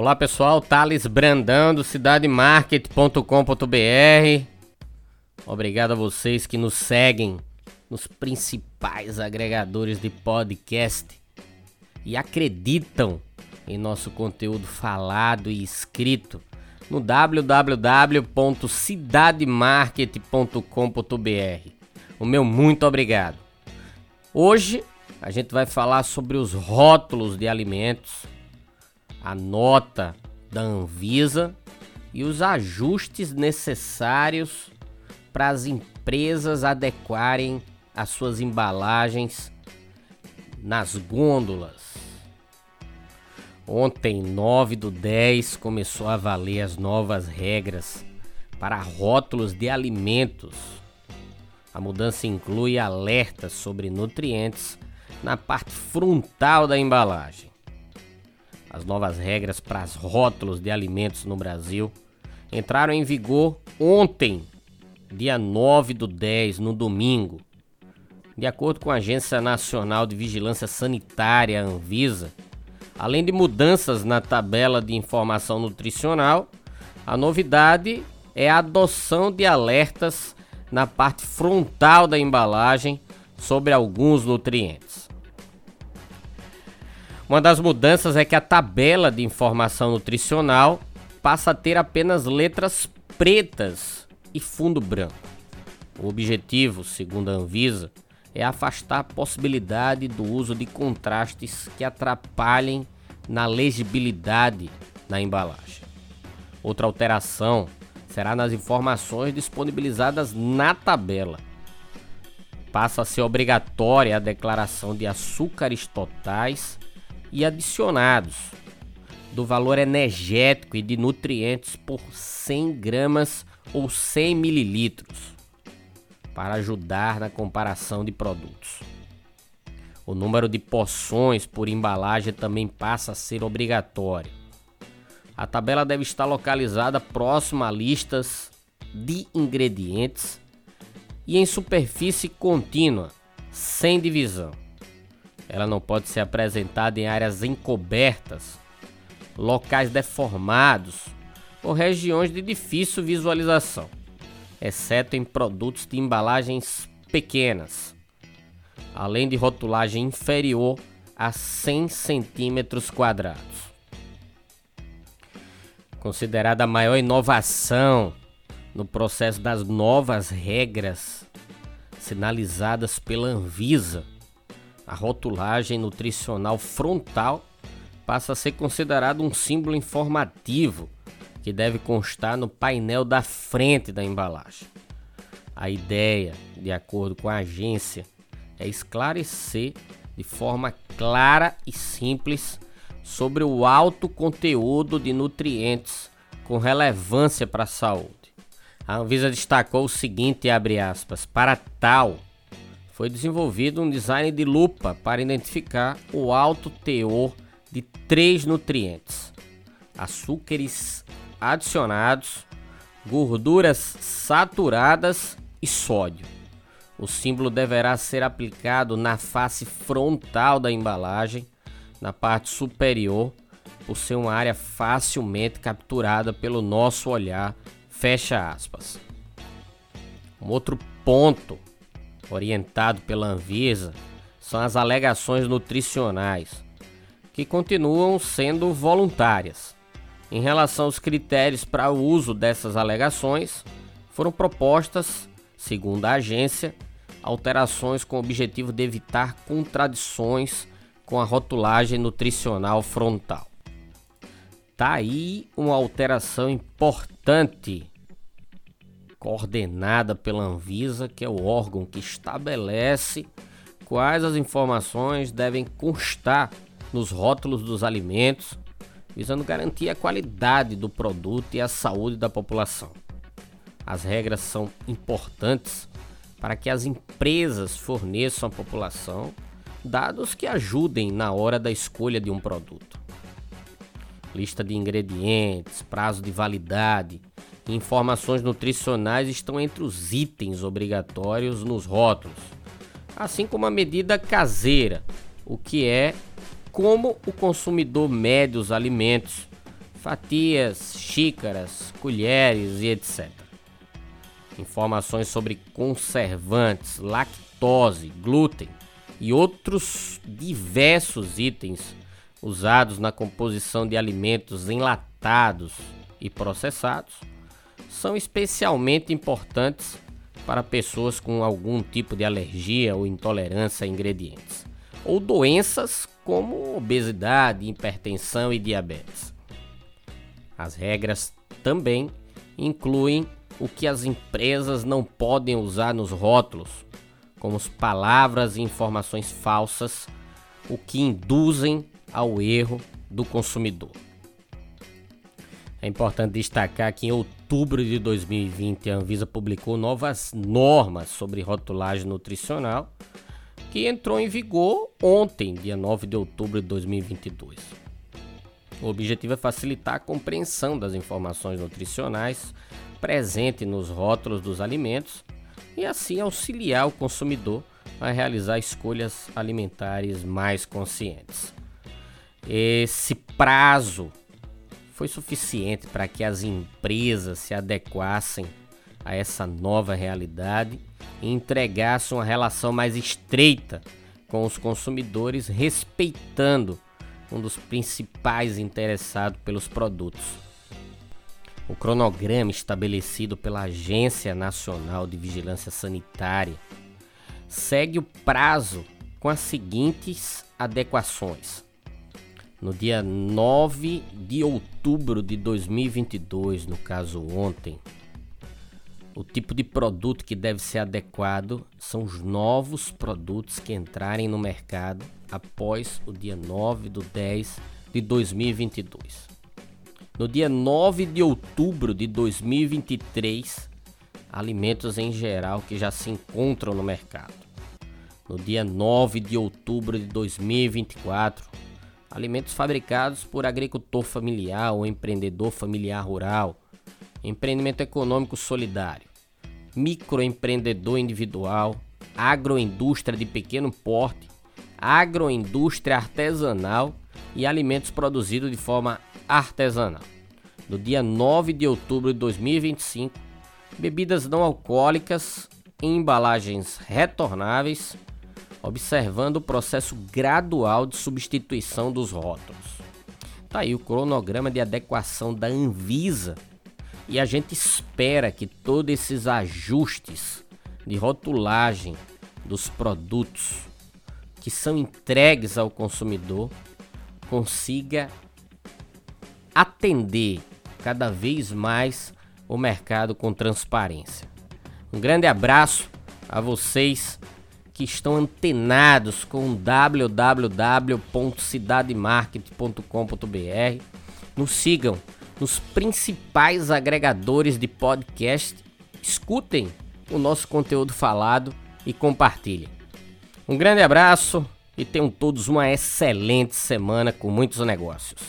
Olá pessoal, Thales Brandão cidademarket.com.br. Obrigado a vocês que nos seguem nos principais agregadores de podcast e acreditam em nosso conteúdo falado e escrito no www.cidademarket.com.br. O meu muito obrigado. Hoje a gente vai falar sobre os rótulos de alimentos a nota da Anvisa e os ajustes necessários para as empresas adequarem as suas embalagens nas gôndolas. Ontem, 9 do 10, começou a valer as novas regras para rótulos de alimentos. A mudança inclui alertas sobre nutrientes na parte frontal da embalagem. As novas regras para os rótulos de alimentos no Brasil entraram em vigor ontem, dia 9 do 10, no domingo. De acordo com a Agência Nacional de Vigilância Sanitária, Anvisa, além de mudanças na tabela de informação nutricional, a novidade é a adoção de alertas na parte frontal da embalagem sobre alguns nutrientes. Uma das mudanças é que a tabela de informação nutricional passa a ter apenas letras pretas e fundo branco. O objetivo, segundo a Anvisa, é afastar a possibilidade do uso de contrastes que atrapalhem na legibilidade na embalagem. Outra alteração será nas informações disponibilizadas na tabela. Passa a ser obrigatória a declaração de açúcares totais e adicionados do valor energético e de nutrientes por 100 gramas ou 100 mililitros para ajudar na comparação de produtos. O número de porções por embalagem também passa a ser obrigatório. A tabela deve estar localizada próxima a listas de ingredientes e em superfície contínua, sem divisão. Ela não pode ser apresentada em áreas encobertas, locais deformados ou regiões de difícil visualização, exceto em produtos de embalagens pequenas, além de rotulagem inferior a 100 centímetros quadrados. Considerada a maior inovação no processo das novas regras sinalizadas pela Anvisa a rotulagem nutricional frontal passa a ser considerado um símbolo informativo que deve constar no painel da frente da embalagem. A ideia, de acordo com a agência, é esclarecer de forma clara e simples sobre o alto conteúdo de nutrientes com relevância para a saúde. A Anvisa destacou o seguinte, aspas, para tal foi desenvolvido um design de lupa para identificar o alto teor de três nutrientes: açúcares adicionados, gorduras saturadas e sódio. O símbolo deverá ser aplicado na face frontal da embalagem, na parte superior, por ser uma área facilmente capturada pelo nosso olhar. Fecha aspas. Um outro ponto orientado pela Anvisa são as alegações nutricionais, que continuam sendo voluntárias. Em relação aos critérios para o uso dessas alegações, foram propostas, segundo a agência, alterações com o objetivo de evitar contradições com a rotulagem nutricional frontal. Tá aí uma alteração importante coordenada pela Anvisa, que é o órgão que estabelece quais as informações devem constar nos rótulos dos alimentos visando garantir a qualidade do produto e a saúde da população. As regras são importantes para que as empresas forneçam à população dados que ajudem na hora da escolha de um produto. Lista de ingredientes, prazo de validade informações nutricionais estão entre os itens obrigatórios nos rótulos, assim como a medida caseira, o que é como o consumidor mede os alimentos, fatias, xícaras, colheres e etc. Informações sobre conservantes, lactose, glúten e outros diversos itens usados na composição de alimentos enlatados e processados são especialmente importantes para pessoas com algum tipo de alergia ou intolerância a ingredientes, ou doenças como obesidade, hipertensão e diabetes. As regras também incluem o que as empresas não podem usar nos rótulos, como palavras e informações falsas, o que induzem ao erro do consumidor. É importante destacar que em outubro de 2020 a Anvisa publicou novas normas sobre rotulagem nutricional, que entrou em vigor ontem, dia 9 de outubro de 2022. O objetivo é facilitar a compreensão das informações nutricionais presentes nos rótulos dos alimentos e assim auxiliar o consumidor a realizar escolhas alimentares mais conscientes. Esse prazo foi suficiente para que as empresas se adequassem a essa nova realidade e entregassem uma relação mais estreita com os consumidores, respeitando um dos principais interessados pelos produtos. O cronograma estabelecido pela Agência Nacional de Vigilância Sanitária segue o prazo com as seguintes adequações. No dia 9 de outubro de 2022, no caso ontem, o tipo de produto que deve ser adequado são os novos produtos que entrarem no mercado após o dia 9 do 10 de 2022. No dia 9 de outubro de 2023, alimentos em geral que já se encontram no mercado. No dia 9 de outubro de 2024, alimentos fabricados por agricultor familiar ou empreendedor familiar rural, empreendimento econômico solidário, microempreendedor individual, agroindústria de pequeno porte, agroindústria artesanal e alimentos produzidos de forma artesanal. No dia 9 de outubro de 2025, bebidas não alcoólicas em embalagens retornáveis observando o processo gradual de substituição dos rótulos. Tá aí o cronograma de adequação da Anvisa e a gente espera que todos esses ajustes de rotulagem dos produtos que são entregues ao consumidor consiga atender cada vez mais o mercado com transparência. Um grande abraço a vocês que estão antenados com www.cidademarket.com.br. Nos sigam nos principais agregadores de podcast, escutem o nosso conteúdo falado e compartilhem. Um grande abraço e tenham todos uma excelente semana com muitos negócios.